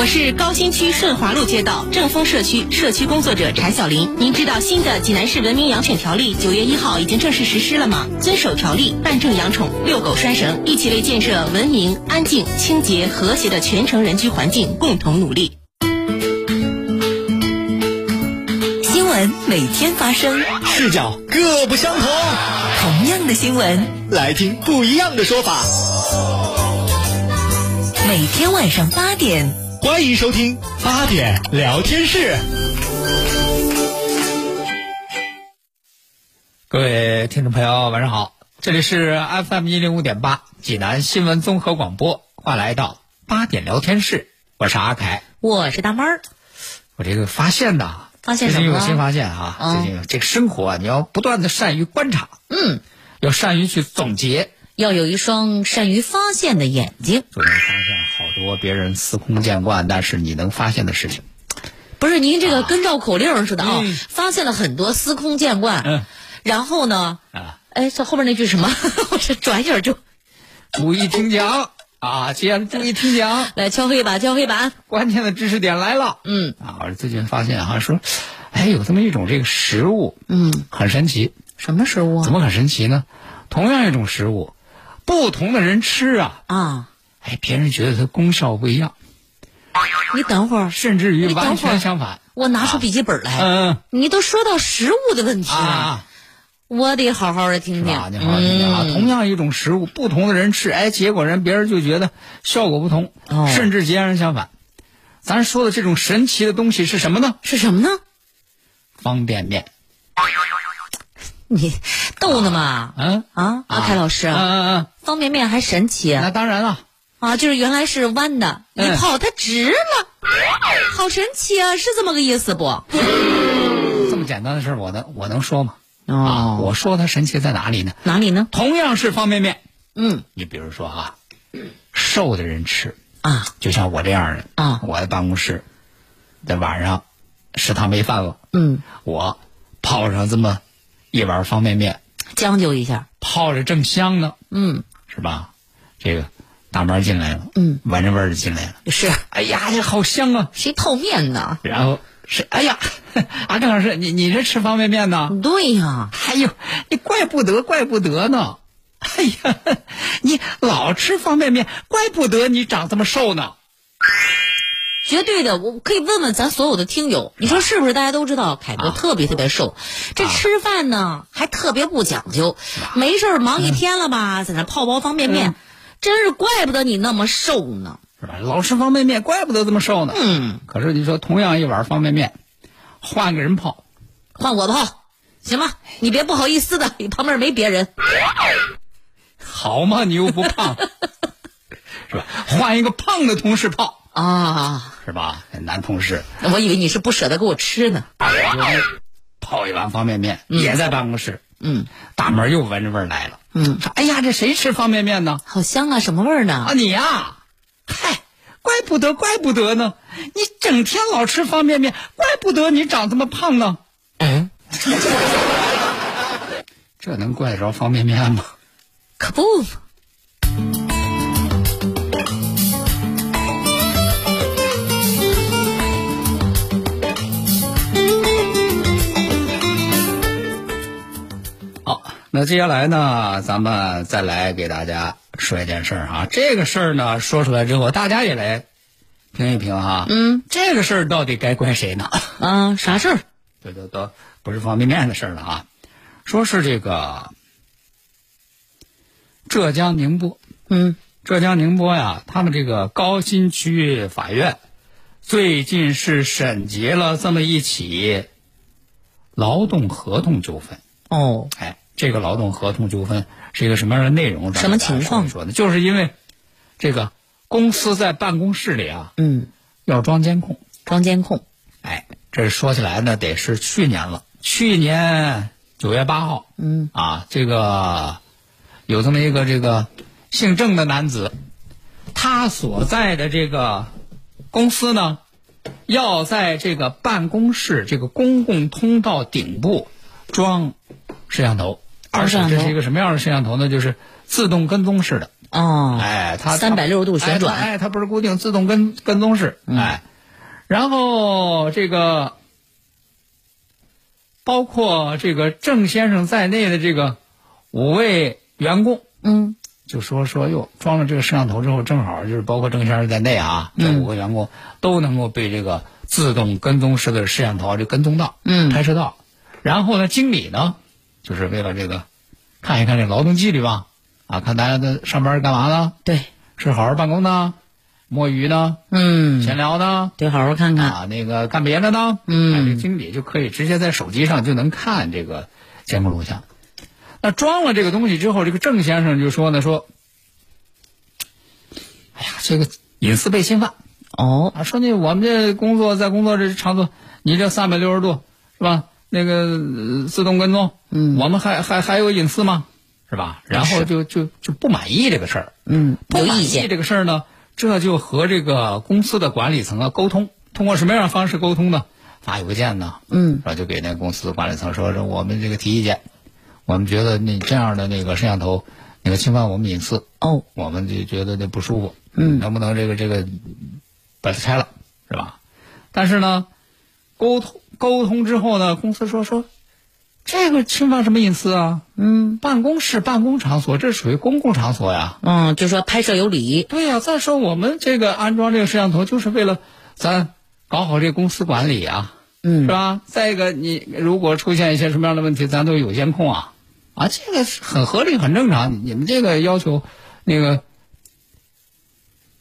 我是高新区顺华路街道正丰社区社区工作者柴小林。您知道新的济南市文明养犬条例九月一号已经正式实施了吗？遵守条例，办证养宠，遛狗拴绳，一起为建设文明、安静、清洁、和谐的全城人居环境共同努力。新闻每天发生，视角各不相同，同样的新闻，来听不一样的说法。每天晚上八点。欢迎收听八点聊天室。各位听众朋友，晚上好，这里是 FM 一零五点八济南新闻综合广播，欢迎来到八点聊天室，我是阿凯，我是大妹儿。我这个发现呐，发现？最近有新发现啊！最近这个生活啊，你要不断的善于观察，嗯，要善于去总结。要有一双善于发现的眼睛，发现好多别人司空见惯，但是你能发现的事情。不是您这个跟绕口令似的啊！发现了很多司空见惯，嗯，然后呢？啊，哎，这后边那句什么？我这转眼就。注意听讲啊！接下来注意听讲，来敲黑板，敲黑板，关键的知识点来了。嗯，啊，我最近发现啊，说，哎，有这么一种这个食物，嗯，很神奇。什么食物？怎么很神奇呢？同样一种食物。不同的人吃啊啊，哎，别人觉得它功效不一样。你等会儿，甚至于完全相反。我拿出笔记本来。嗯，你都说到食物的问题了，我得好好的听听。你好好听听啊！同样一种食物，不同的人吃，哎，结果人别人就觉得效果不同，甚至截然相反。咱说的这种神奇的东西是什么呢？是什么呢？方便面。你逗呢吗？嗯啊，阿凯老师，嗯嗯嗯，方便面还神奇？那当然了，啊，就是原来是弯的，一泡它直了，好神奇啊！是这么个意思不？这么简单的事儿，我能我能说吗？啊，我说它神奇在哪里呢？哪里呢？同样是方便面，嗯，你比如说啊，瘦的人吃啊，就像我这样的啊，我在办公室，在晚上食堂没饭了，嗯，我泡上这么。一碗方便面，将就一下，泡着正香呢，嗯，是吧？这个大门进来了，嗯，闻着味儿进来了，是，哎呀，这好香啊！谁泡面呢？然后是，哎呀，啊，郑老师，你你这吃方便面呢？对呀，哎呦，你怪不得，怪不得呢！哎呀，你老吃方便面，怪不得你长这么瘦呢。绝对的，我可以问问咱所有的听友，你说是不是？大家都知道凯哥特别特别瘦，这吃饭呢还特别不讲究，没事忙一天了吧，在那泡包方便面，真是怪不得你那么瘦呢，是吧？老吃方便面，怪不得这么瘦呢。嗯，可是你说同样一碗方便面，换个人泡，换我泡，行吗？你别不好意思的，你旁边没别人，好嘛？你又不胖，是吧？换一个胖的同事泡。啊，是吧？男同事，我以为你是不舍得给我吃呢。泡一碗方便面，也在办公室。嗯，大门又闻着味儿来了。嗯，说：“哎呀，这谁吃方便面呢？好香啊！什么味儿呢？啊，你呀，嗨，怪不得，怪不得呢！你整天老吃方便面，怪不得你长这么胖呢。嗯，这能怪得着方便面吗？可不。”那接下来呢，咱们再来给大家说一件事儿哈。这个事儿呢，说出来之后，大家也来评一评哈。嗯，这个事儿到底该怪谁呢？啊，啥事儿？这都都不是方便面的事儿了啊。说是这个浙江宁波，嗯，浙江宁波呀，他们这个高新区法院最近是审结了这么一起劳动合同纠纷。哦，哎。这个劳动合同纠纷是一个什么样的内容？什么情况？说的，就是因为这个公司在办公室里啊嗯，要装监控。装监控。哎，这说起来呢，得是去年了。去年九月八号，嗯啊，这个有这么一个这个姓郑的男子，他所在的这个公司呢，要在这个办公室这个公共通道顶部装摄像头，摄像头这是一个什么样的摄像头呢？就是自动跟踪式的。哦，哎，它360度旋转。哎，它不是固定自动跟跟踪式，哎，然后这个包括这个郑先生在内的这个五位员工，嗯。就说说哟，装了这个摄像头之后，正好就是包括郑先生在内啊，这五个员工都能够被这个自动跟踪式的摄像头就跟踪到，嗯。拍摄到。然后呢，经理呢，就是为了这个看一看这劳动纪律吧，啊，看大家的上班干嘛呢？对，是好好办公呢，摸鱼呢，嗯，闲聊呢，得好好看看。啊，那个干别的呢，嗯哎这经理就可以直接在手机上就能看这个监控录像。那装了这个东西之后，这个郑先生就说呢，说，哎呀，这个隐私被侵犯哦，啊，说那我们这工作在工作这场所，你这三百六十度是吧？那个、呃自动跟踪，嗯我们还还还有隐私吗？是吧？然后就就就不满意这个事儿，嗯，不满意。这个事儿呢，这就和这个公司的管理层啊沟通，通过什么样的方式沟通呢？发邮件呢，嗯然后就给那个公司管理层说说我们这个提意见，我们觉得你这样的那个摄像头那个侵犯我们隐私，哦，我们就觉得那不舒服，嗯能不能这个这个把它拆了，是吧？但是呢，沟通沟通之后呢，公司说说这个侵犯什么隐私啊？嗯办公室、办公场所这属于公共场所呀，嗯，就说拍摄有理。对呀、再说我们这个安装这个摄像头，就是为了咱搞好这个公司管理啊，嗯是吧？再一个，你如果出现一些什么样的问题，咱都有监控啊，啊，这个是很合理、很正常。你们这个要求，那个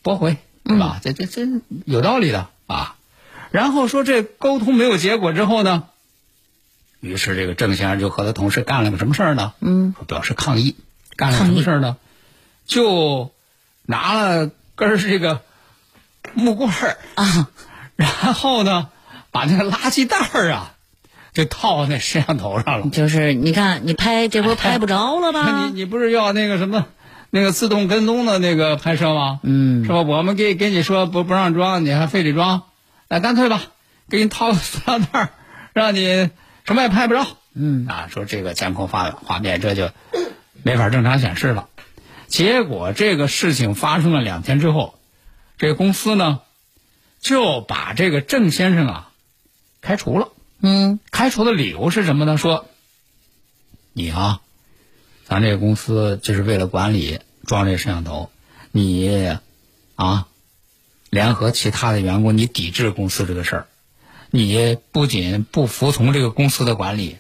驳回，对吧？这这这有道理的啊。然后说这沟通没有结果之后呢，于是这个郑先生就和他同事干了个什么事儿呢？嗯，说表示抗议，干了什么事儿呢？就拿了根儿这个木棍儿啊，然后呢，把那个垃圾袋儿啊，就套在摄像头上了。就是你看，你拍这回拍不着了吧？你你不是要那个什么，那个自动跟踪的那个拍摄吗？嗯是吧？我们给给你说不不让装，你还非得装，那干脆吧，给你套个塑料袋儿，让你什么也拍不着。嗯啊，说这个监控画画面这就没法正常显示了。结果这个事情发生了两天之后，这个公司呢就把这个郑先生啊开除了。嗯开除的理由是什么呢？说你啊，咱这个公司就是为了管理装这摄像头，你啊联合其他的员工，你抵制公司这个事儿，你不仅不服从这个公司的管理，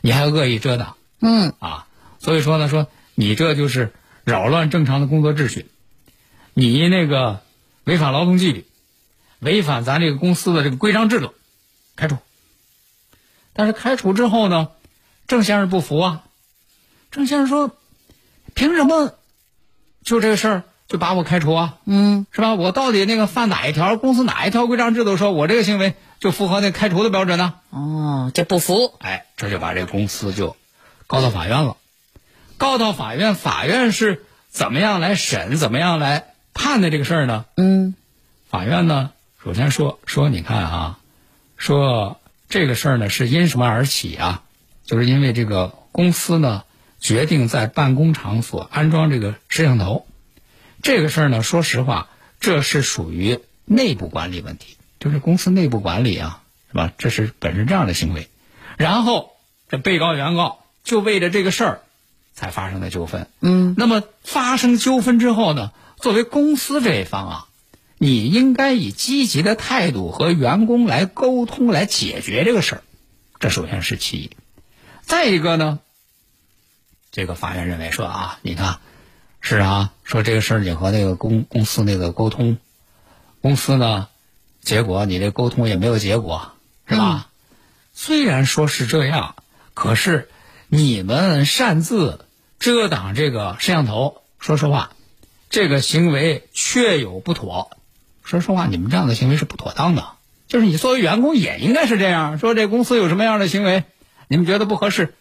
你还恶意遮挡嗯啊！所以说呢，说你这就是扰乱正常的工作秩序，你那个违反劳动纪律，违反咱这个公司的这个规章制度，开除。但是开除之后呢，郑先生不服啊。郑先生说：“凭什么就这个事儿就把我开除啊？嗯是吧？我到底那个犯哪一条？公司哪一条规章制度说我这个行为就符合那开除的标准呢？”哦，这不服。哎，这就把这公司就告到法院了。告到法院，法院是怎么样来审、怎么样来判的这个事儿呢？嗯法院呢，首先说说，你看啊，说这个事儿呢是因什么而起啊？就是因为这个公司呢决定在办公场所安装这个摄像头，这个事儿呢，说实话，这是属于内部管理问题，就是公司内部管理啊，是吧？这是本身这样的行为，然后这被告原告就为了这个事儿才发生的纠纷。嗯那么发生纠纷之后呢，作为公司这一方啊，你应该以积极的态度和员工来沟通，来解决这个事儿。这首先是其一。再一个呢，这个法院认为说啊，你看，是啊，说这个事儿你和那个公公司那个沟通，公司呢，结果你这沟通也没有结果，是吧？虽然说是这样，可是你们擅自遮挡这个摄像头，说实话，这个行为确有不妥。说实话，你们这样的行为是不妥当的。就是你作为员工也应该是这样，说这公司有什么样的行为，你们觉得不合适，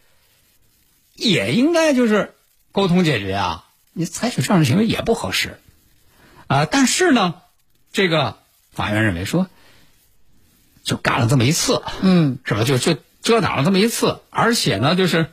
也应该就是沟通解决啊。你采取这样的行为也不合适啊。但是呢，这个法院认为说，就干了这么一次，嗯，是吧？就就遮挡了这么一次，而且呢，就是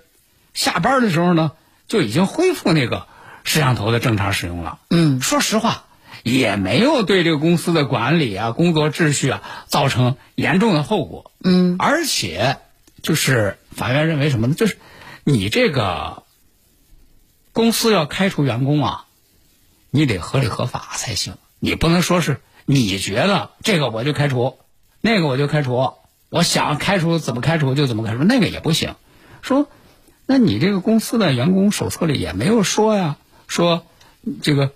下班的时候呢，就已经恢复那个摄像头的正常使用了。嗯，说实话，也没有对这个公司的管理啊、工作秩序啊造成严重的后果。嗯，而且就是法院认为什么呢？就是你这个公司要开除员工啊，你得合理合法才行。你不能说是你觉得这个我就开除，那个我就开除，我想开除怎么开除就怎么开除，那个也不行。说，那你这个公司的员工手册里也没有说呀，说这个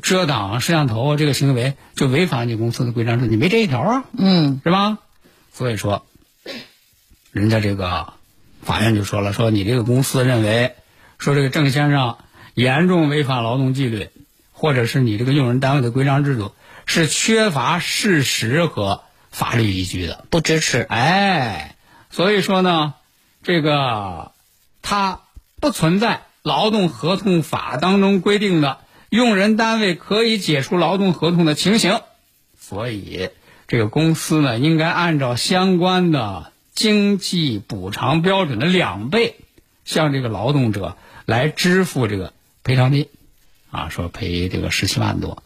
遮挡摄像头这个行为就违反你公司的规章制度，你没这一条啊，嗯，是吧？所以说，人家这个法院就说了，说你这个公司认为说这个郑先生严重违反劳动纪律，或者是你这个用人单位的规章制度是缺乏事实和法律依据的。不支持。哎，所以说呢，这个它不存在劳动合同法当中规定的用人单位可以解除劳动合同的情形，所以这个公司呢应该按照相关的经济补偿标准的两倍，向这个劳动者来支付这个赔偿金，啊，说赔这个十七万多。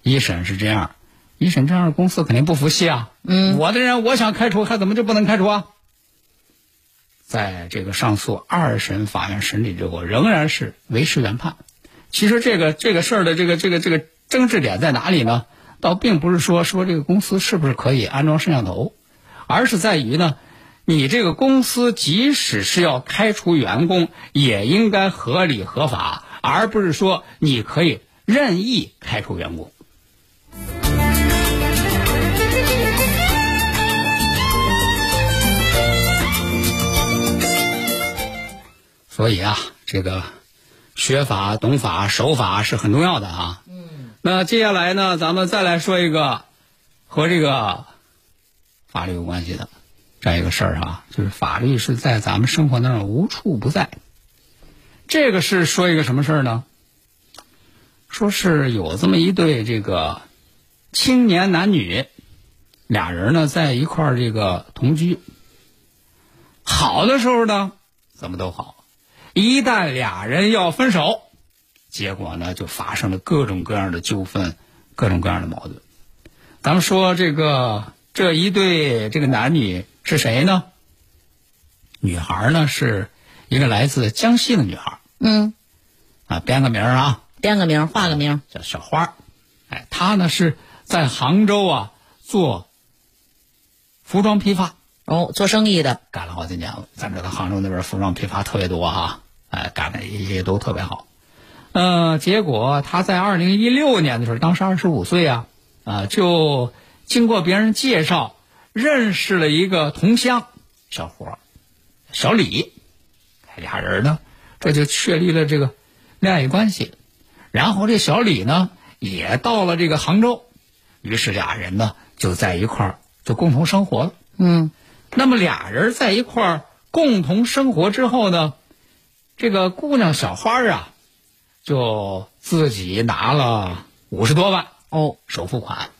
一审是这样，一审这样的公司肯定不服气啊。嗯，我的人我想开除，还怎么就不能开除啊？在这个上诉二审法院审理之后，仍然是维持原判。其实这个这个事儿的这个这个这个争执点在哪里呢？倒并不是说说这个公司是不是可以安装摄像头，而是在于呢，你这个公司即使是要开除员工，也应该合理合法，而不是说你可以任意开除员工。所以啊，这个学法、懂法、守法是很重要的啊。嗯。那接下来呢，咱们再来说一个和这个法律有关系的这样一个事儿啊，就是法律是在咱们生活当中无处不在。这个是说一个什么事儿呢？说是有这么一对这个青年男女，俩人呢在一块儿这个同居，好的时候呢怎么都好。一旦俩人要分手，结果呢就发生了各种各样的纠纷，各种各样的矛盾。咱们说这个这一对这个男女是谁呢？女孩呢是一个来自江西的女孩，嗯，啊，编个名啊，编个名，画个名。叫小花。哎，她呢是在杭州啊做服装批发，哦，做生意的。干了好几年了。咱知道杭州那边服装批发特别多哈。哎，干的也也都特别好，呃，结果他在二零一六年的时候，当时二十五岁啊，啊，就经过别人介绍，认识了一个同乡小伙小李，俩人呢，这就确立了这个恋爱关系。然后这小李呢，也到了这个杭州，于是俩人呢就在一块儿就共同生活了。嗯，那么俩人在一块儿共同生活之后呢？这个姑娘小花啊，就自己拿了五十多万哦首付款，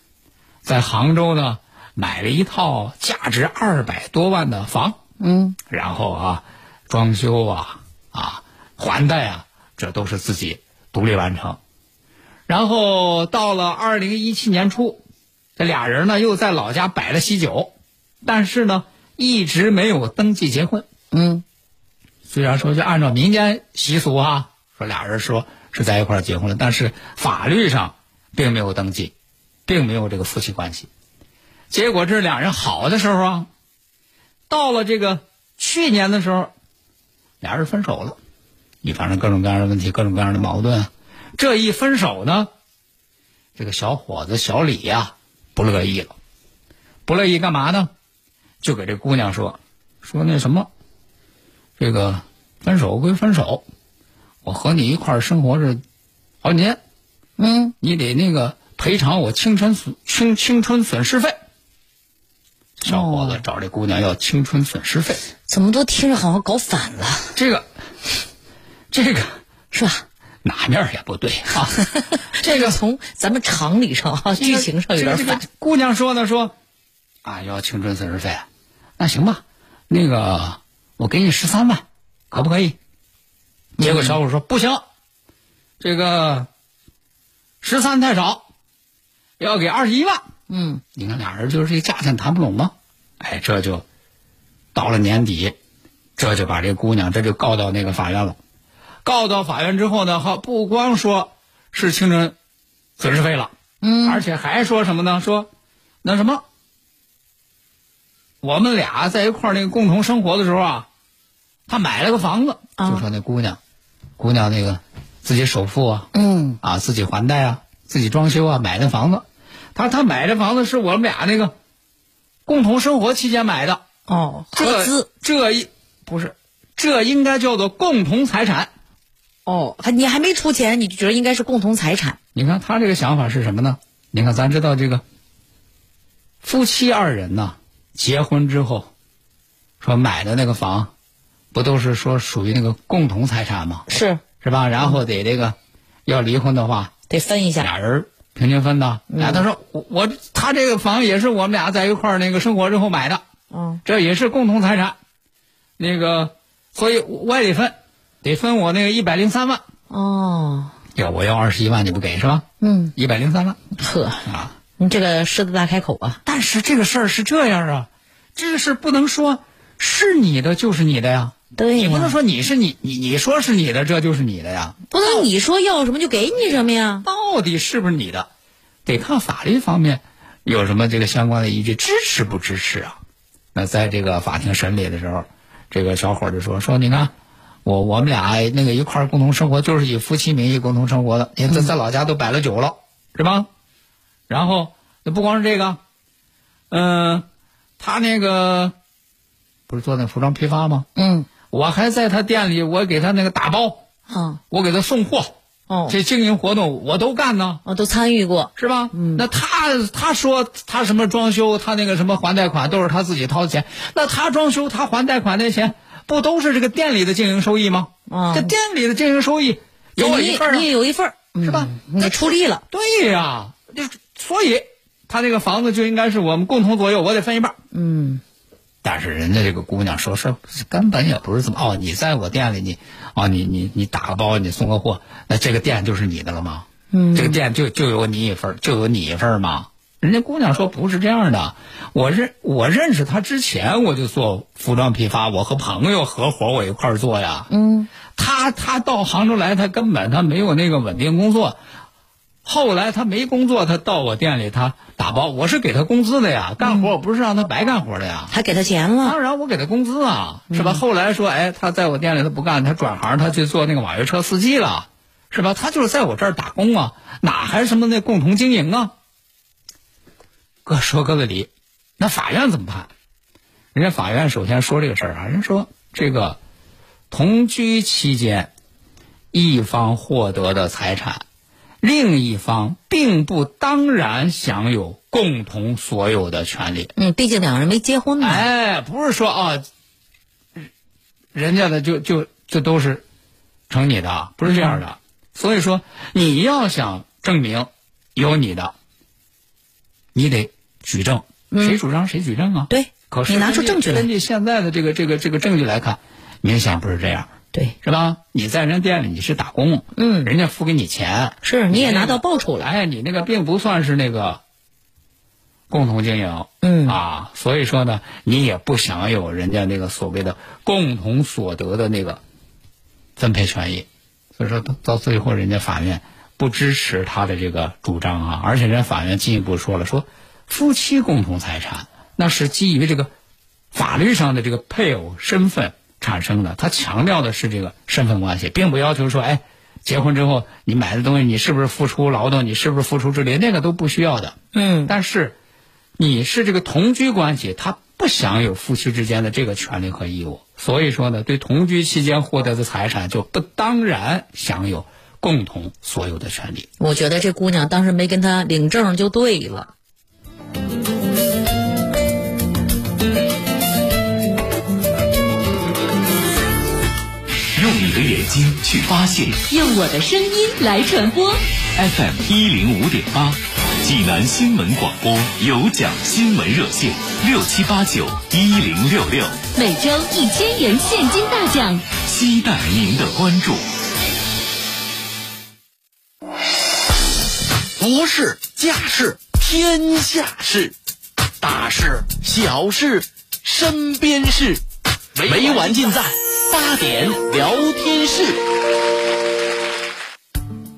在杭州呢买了一套价值二百多万的房，嗯，然后啊，装修啊啊还贷啊，这都是自己独立完成。然后到了二零一七年初，这俩人呢又在老家摆了喜酒，但是呢一直没有登记结婚。嗯。虽然说就按照民间习俗啊，说俩人说是在一块儿结婚了，但是法律上并没有登记，并没有这个夫妻关系。结果这俩人好的时候啊，到了这个去年的时候，俩人分手了，一发生各种各样的问题，各种各样的矛盾。这一分手呢，这个小伙子小李呀不乐意了，不乐意干嘛呢？就给这姑娘说说那什么。这个分手归分手，我和你一块生活是好几年，嗯，你得那个赔偿我青春损青青春损失费。小伙子找这姑娘要青春损失费，怎么都听着好像搞反了，这个，这个是吧？哪面儿也不对啊！这个从咱们常理上啊，剧情上有点反。姑娘说呢，说啊要青春损失费，那行吧，那个我给你十三万，可不可以？结果小伙说不行，这个十三太少，要给二十一万。嗯，你看俩人就是这价钱谈不拢吗？哎，这就到了年底，这就把这姑娘这就告到那个法院了。告到法院之后呢，哈，不光说是青春损失费了，嗯，而且还说什么呢？说那什么，我们俩在一块儿那个共同生活的时候啊，他买了个房子，啊就说那姑娘，姑娘那个自己首付啊，嗯啊，自己还贷啊，自己装修啊，买那房子。他他买这房子是我们俩那个共同生活期间买的，哦，合这资这一不是，这应该叫做共同财产。哦，还你还没出钱，你就觉得应该是共同财产？你看他这个想法是什么呢？你看，咱知道这个夫妻二人呐，结婚之后说买的那个房，不都是说属于那个共同财产吗？是是吧？然后得这个要离婚的话，得分一下。俩人平均分的。俩他说我我他这个房也是我们俩在一块儿那个生活之后买的，嗯，这也是共同财产。那个，所以我也得分，得分我那个一百零三万。哦，要我要二十一万你不给是吧？嗯，一百零三万呵，啊。你这个狮子大开口啊！但是这个事儿是这样啊，这个事不能说是你的就是你的呀。对呀你不能说你是你你你说是你的，这就是你的呀。不能你说要什么就给你什么呀？到底是不是你的，得看法律方面有什么这个相关的依据，支持不支持啊？那在这个法庭审理的时候，这个小伙就说说，你看我我们俩那个一块儿共同生活，就是以夫妻名义共同生活的，也在在老家都摆了酒了，是吧？然后那不光是这个，嗯、他那个不是做那服装批发吗？嗯，我还在他店里，我给他那个打包，啊，我给他送货，哦，这经营活动我都干呢。我都参与过。是吧？嗯那他他说他什么装修，他那个什么还贷款都是他自己掏的钱，那他装修他还贷款那钱，不都是这个店里的经营收益吗？啊这店里的经营收益有我一份儿啊你也有一份儿是吧？嗯你出力了。对呀、就所以他这个房子就应该是我们共同左右，我得分一半儿。嗯，但是人家这个姑娘说是根本也不是这么哦，你在我店里你哦你你你打个包你送个货，那这个店就是你的了吗？嗯，这个店就就有你一份儿，就有你一份儿吗？人家姑娘说不是这样的，我认我认识他之前我就做服装批发，我和朋友合伙我一块儿做呀。嗯，他他到杭州来，他根本他没有那个稳定工作。后来他没工作，他到我店里他打包，我是给他工资的呀，干活我不是让他白干活的呀。还给他钱了。当然我给他工资啊，是吧？后来说，哎，他在我店里他不干，他转行，他去做那个网约车司机了，是吧？他就是在我这儿打工啊，哪还什么那共同经营啊？各说各的理，那法院怎么判？人家法院首先说这个事儿啊，人说这个同居期间一方获得的财产，另一方并不当然享有共同所有的权利。嗯，毕竟两个人没结婚嘛。哎，不是说啊，人家的就就就都是成你的，不是这样的。所以说，你要想证明有你的，你得举证，谁主张谁举证啊。对，可是你拿出证据来根据现在的这个这个这个证据来看，明显不是这样，对，是吧？你在人店里你是打工，嗯。人家付给你钱，是你也拿到报酬了。哎，你那个并不算是那个共同经营，嗯。啊，所以说呢，你也不享有人家那个所谓的共同所得的那个分配权益，所以说到到最后，人家法院不支持他的这个主张啊，而且人家法院进一步说了，说夫妻共同财产那是基于这个法律上的这个配偶身份产生的，他强调的是这个身份关系，并不要求说，哎，结婚之后你买的东西你是不是付出劳动，你是不是付出智力，那个都不需要的。嗯，但是你是这个同居关系，他不享有夫妻之间的这个权利和义务，所以说呢，对同居期间获得的财产就不当然享有共同所有的权利。我觉得这姑娘当时没跟他领证就对了。的眼睛去发现用我的声音来传播。FM 一零五点八，济南新闻广播有奖新闻热线六七八九一零六六，每周一千元现金大奖。期待您的关注。国事、家事、天下事，大事、小事、身边事，每晚尽在八点聊天室。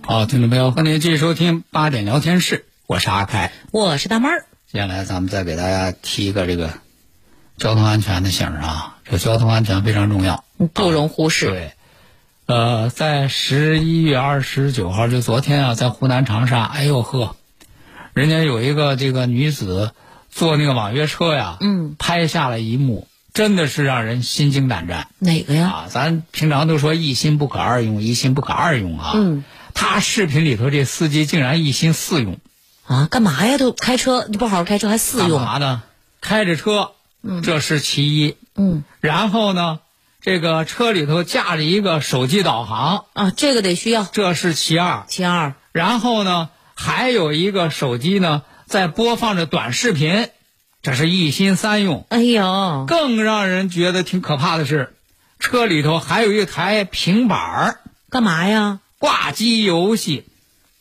好，听众朋友，欢迎继续收听八点聊天室，我是阿开。我是大妹儿，接下来咱们再给大家提一个这个交通安全的醒儿啊，这个交通安全非常重要，不容忽视。对，呃，在十一月二十九号，就昨天啊，在湖南长沙，哎呦呵，人家有一个这个女子坐那个网约车呀，嗯，拍下了一幕，真的是让人心惊胆战哪个呀？啊！咱平常都说一心不可二用，一心不可二用啊，嗯，他视频里头这司机竟然一心四用，啊，干嘛呀？都开车，你不好好开车还四用干？嘛呢？开着车，这是其一，嗯然后呢，这个车里头架着一个手机导航，啊，这个得需要。这是其二。其二，然后呢，还有一个手机呢在播放着短视频，这是一心三用。哎呦，更让人觉得挺可怕的是，车里头还有一台平板儿干嘛呀？挂机游戏。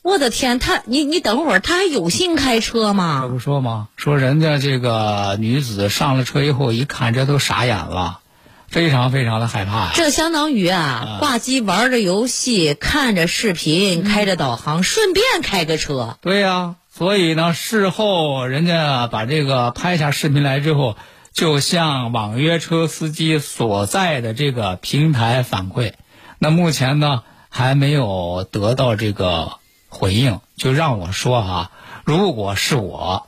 我的天，他你你等会儿，他还有心开车这吗？不说吗？说人家这个女子上了车以后，一看这都傻眼了，非常非常的害怕呀。这相当于啊，挂机玩着游戏，看着视频，开着导航，顺便开个车。对呀、所以呢，事后人家把这个拍下视频来之后，就向网约车司机所在的这个平台反馈。那目前呢，还没有得到这个回应，就让我说哈、如果是我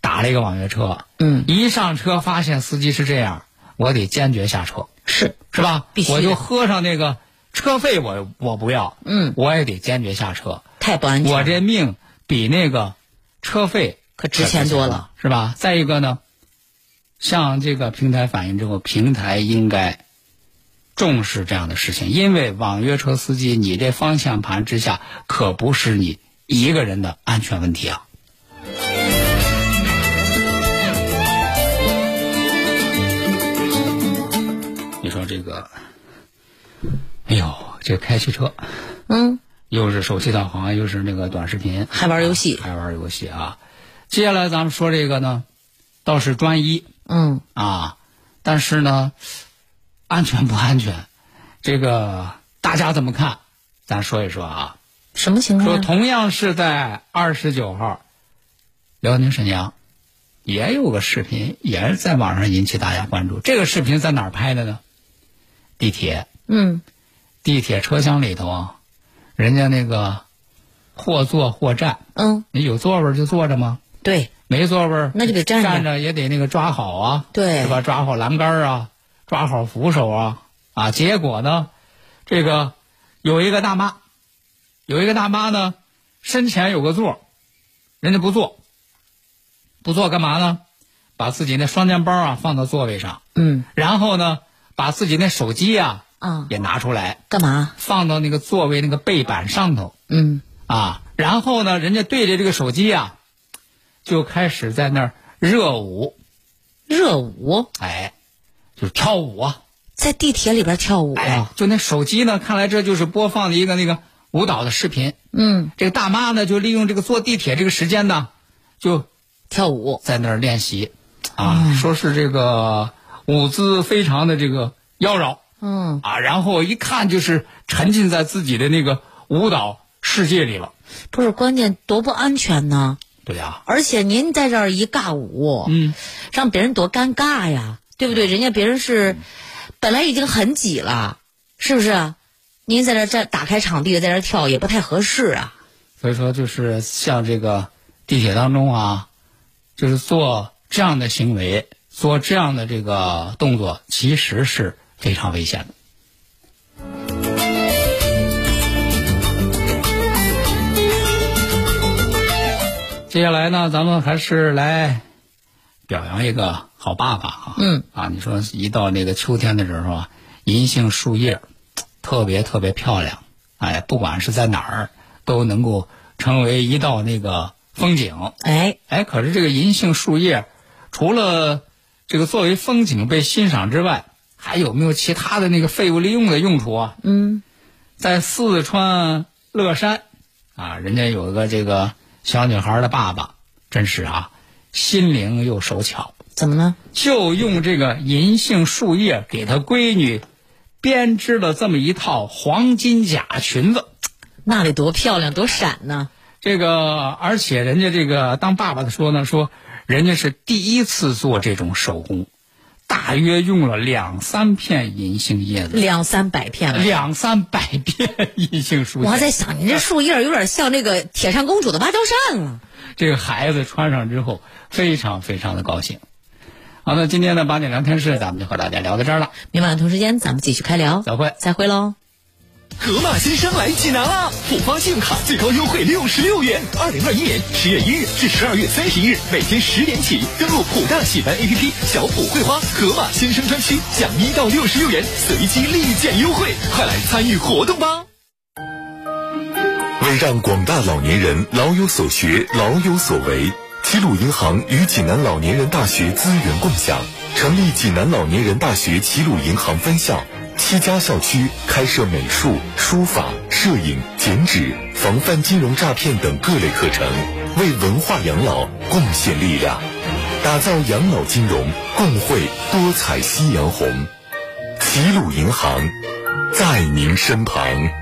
打了一个网约车，嗯，一上车发现司机是这样，我得坚决下车，是，是吧？必须我就喝上那个车费我，我不要，嗯，我也得坚决下车。太不安全。我这命比那个车费可值钱多了，是吧？再一个呢，向这个平台反映之后，平台应该重视这样的事情，因为网约车司机，你这方向盘之下可不是你一个人的安全问题啊。你说这个，哎呦，这开汽车。嗯，又是手机导航，又是那个短视频，还玩游戏啊还玩游戏啊！接下来咱们说这个呢，倒是专一嗯，啊，但是呢，安全不安全，这个大家怎么看？咱说一说啊。什么情况呀？说同样是在二十九号，辽宁沈阳也有个视频，也是在网上引起大家关注。这个视频在哪儿拍的呢？地铁，嗯，地铁车厢里头啊，人家那个或坐或站，嗯，你有座位就坐着吗？对，没座位那就得站着站着也得那个抓好啊，对是吧？抓好栏杆啊，抓好扶手啊，啊，结果呢，这个有一个大妈，有一个大妈呢，身前有个座，人家不坐，不坐干嘛呢？把自己那双肩包啊放到座位上，嗯然后呢，把自己那手机啊啊，也拿出来，干嘛？放到那个座位那个背板上头。嗯，啊，然后呢，人家对着这个手机啊，就开始在那儿热舞，热舞，哎，就是跳舞啊，在地铁里边跳舞。哎，就那手机呢，看来这就是播放的一个那个舞蹈的视频。嗯，这个大妈呢，就利用这个坐地铁这个时间呢，就跳舞。在那儿练习，啊，说是这个舞姿非常的这个妖娆嗯，啊，然后一看就是沉浸在自己的那个舞蹈世界里了。不是，关键多不安全呢。对呀、而且您在这儿一尬舞，嗯，让别人多尴尬呀，对不对？人家别人是本来已经很挤了，是不是？您在这儿站打开场地在这儿跳也不太合适啊。所以说就是像这个地铁当中啊，就是做这样的行为，做这样的这个动作，其实是非常危险的。接下来呢，咱们还是来表扬一个好爸爸啊！嗯啊，你说一到那个秋天的时候啊，银杏树叶特别特别漂亮，哎，不管是在哪儿都能够成为一道那个风景。哎哎，可是这个银杏树叶，除了这个作为风景被欣赏之外，还有没有其他的那个废物利用的用途啊？嗯，在四川乐山，啊，人家有一个这个小女孩的爸爸，真是啊，心灵又手巧，怎么呢？就用这个银杏树叶给他闺女编织了这么一套黄金甲裙子。那得多漂亮，多闪呢！这个，而且人家这个当爸爸的说呢，说人家是第一次做这种手工，大约用了两三片银杏叶子，两三百片了。两三百片银杏树叶。我还在想，你这树叶有点像那个铁扇公主的芭蕉扇了。这个孩子穿上之后，非常非常的高兴。好，那今天的八点聊天室，咱们就和大家聊到这儿了，明晚同时间咱们继续开聊，再会。再会喽。河马新生来济南啦！浦发信用卡最高优惠六十六元，二零二一年十月一日至十二月三十一日，每天十点起登录浦大济南 APP，小浦会花河马新生专区享一到六十六元随机立减优惠，快来参与活动吧！为让广大老年人老有所学、老有所为，齐鲁银行与济南老年人大学资源共享，成立济南老年人大学齐鲁银行分校。七家校区开设美术、书法、摄影、剪纸、防范金融诈骗等各类课程，为文化养老贡献力量，打造养老金融共绘多彩夕阳红。齐鲁银行在您身旁。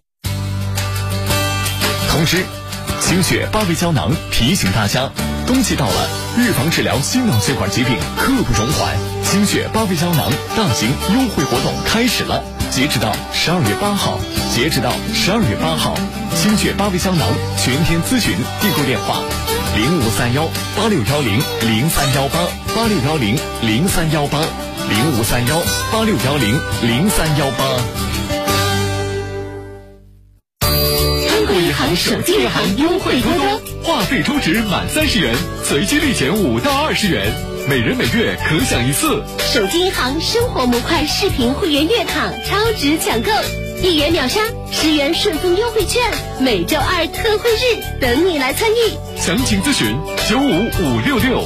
同时，清血八味胶囊提醒大家，冬季到了，预防治疗心脑血管疾病刻不容缓。清血八味胶囊大型优惠活动开始了，截止到十二月八号，截止到十二月八号，清血八味胶囊全天咨询订购电话：零五三幺八六幺零零三幺八八六幺零零三幺八零五三幺八六幺零零三幺八。手机银行优惠多多，话费充值满三十元，随机立减五到二十元，每人每月可享一次。手机银行生活模块视频会员月卡超值抢购，一元秒杀，十元顺丰优惠券，每周二特惠日等你来参与。详情咨询九五五六六，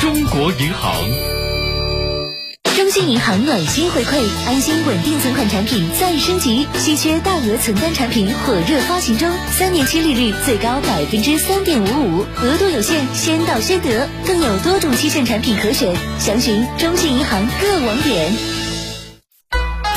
中国银行。中信银行暖心回馈，安心稳定存款产品再升级，稀缺大额存单产品火热发行中，三年期利率最高百分之三点五五，额度有限，先到先得，更有多种期限产品可选，详询中信银行各网点。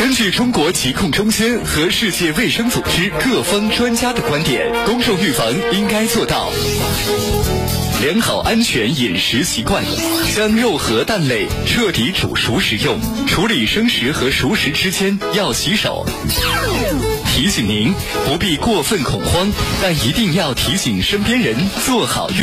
根据中国疾控中心和世界卫生组织各方专家的观点，公众预防应该做到良好安全饮食习惯，将肉和蛋类彻底煮熟食用，处理生食和熟食之间要洗手。提醒您不必过分恐慌，但一定要提醒身边人做好预。